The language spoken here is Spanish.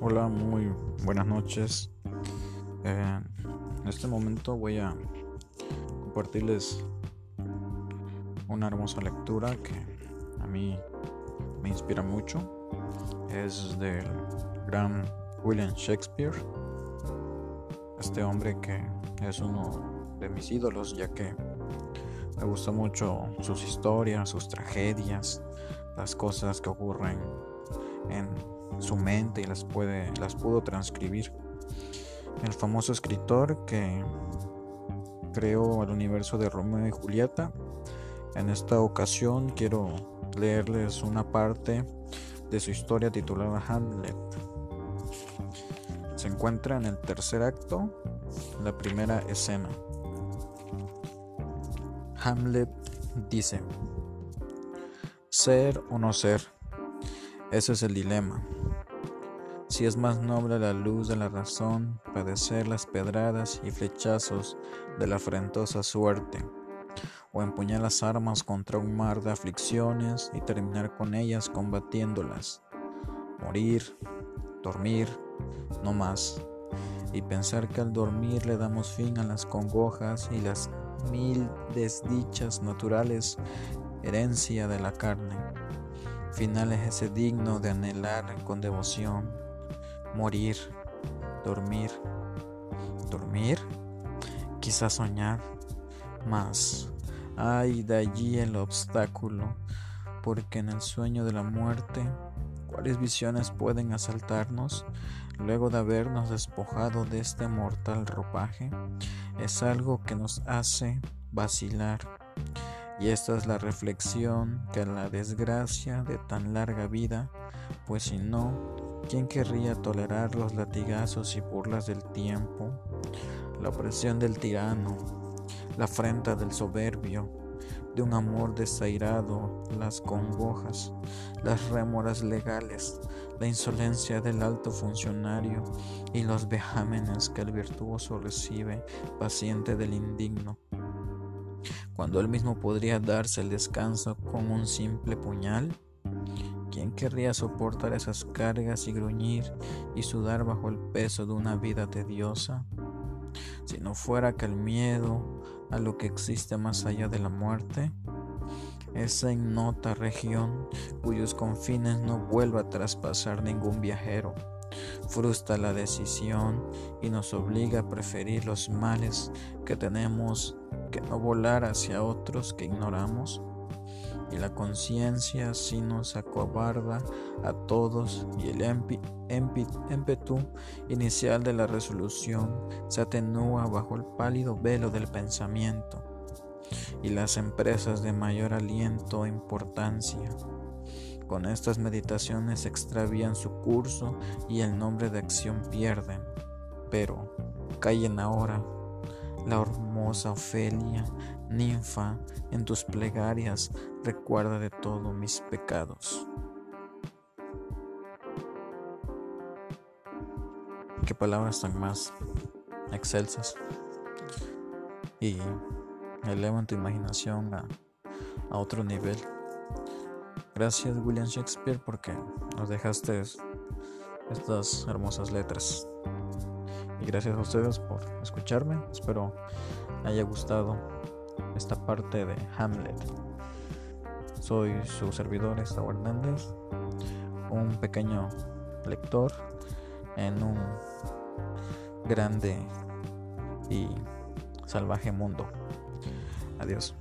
Hola, muy buenas noches. Eh, en este momento voy a compartirles una hermosa lectura que a mí me inspira mucho. Es del gran William Shakespeare. Este hombre que es uno de mis ídolos ya que me gusta mucho sus historias, sus tragedias, las cosas que ocurren en su mente y las, puede, las pudo transcribir. El famoso escritor que creó el universo de Romeo y Julieta. En esta ocasión quiero leerles una parte de su historia titulada Hamlet. Se encuentra en el tercer acto, la primera escena. Hamlet dice, ser o no ser, ese es el dilema. Si es más noble la luz de la razón, padecer las pedradas y flechazos de la afrentosa suerte, o empuñar las armas contra un mar de aflicciones y terminar con ellas combatiéndolas, morir, dormir, no más, y pensar que al dormir le damos fin a las congojas y las mil desdichas naturales, herencia de la carne. Final es ese digno de anhelar con devoción morir, dormir, dormir, quizás soñar, más hay de allí el obstáculo, porque en el sueño de la muerte, ¿cuáles visiones pueden asaltarnos luego de habernos despojado de este mortal ropaje? Es algo que nos hace vacilar. Y esta es la reflexión que la desgracia de tan larga vida, pues si no, ¿Quién querría tolerar los latigazos y burlas del tiempo, la opresión del tirano, la afrenta del soberbio, de un amor desairado, las congojas, las rémoras legales, la insolencia del alto funcionario y los vejámenes que el virtuoso recibe paciente del indigno? Cuando él mismo podría darse el descanso con un simple puñal, ¿Quién querría soportar esas cargas y gruñir y sudar bajo el peso de una vida tediosa? Si no fuera que el miedo a lo que existe más allá de la muerte, esa ignota región cuyos confines no vuelva a traspasar ningún viajero, frustra la decisión y nos obliga a preferir los males que tenemos que no volar hacia otros que ignoramos y la conciencia si nos acobarda a todos y el ímpetu inicial de la resolución se atenúa bajo el pálido velo del pensamiento y las empresas de mayor aliento e importancia. Con estas meditaciones extravían su curso y el nombre de acción pierden, pero callen ahora la hermosa Ofelia, ninfa, en tus plegarias recuerda de todos mis pecados. Qué palabras tan más excelsas y elevan tu imaginación a, a otro nivel. Gracias William Shakespeare porque nos dejaste estas hermosas letras. Y gracias a ustedes por escucharme. Espero haya gustado esta parte de Hamlet. Soy su servidor, Estado Hernández, un pequeño lector en un grande y salvaje mundo. Adiós.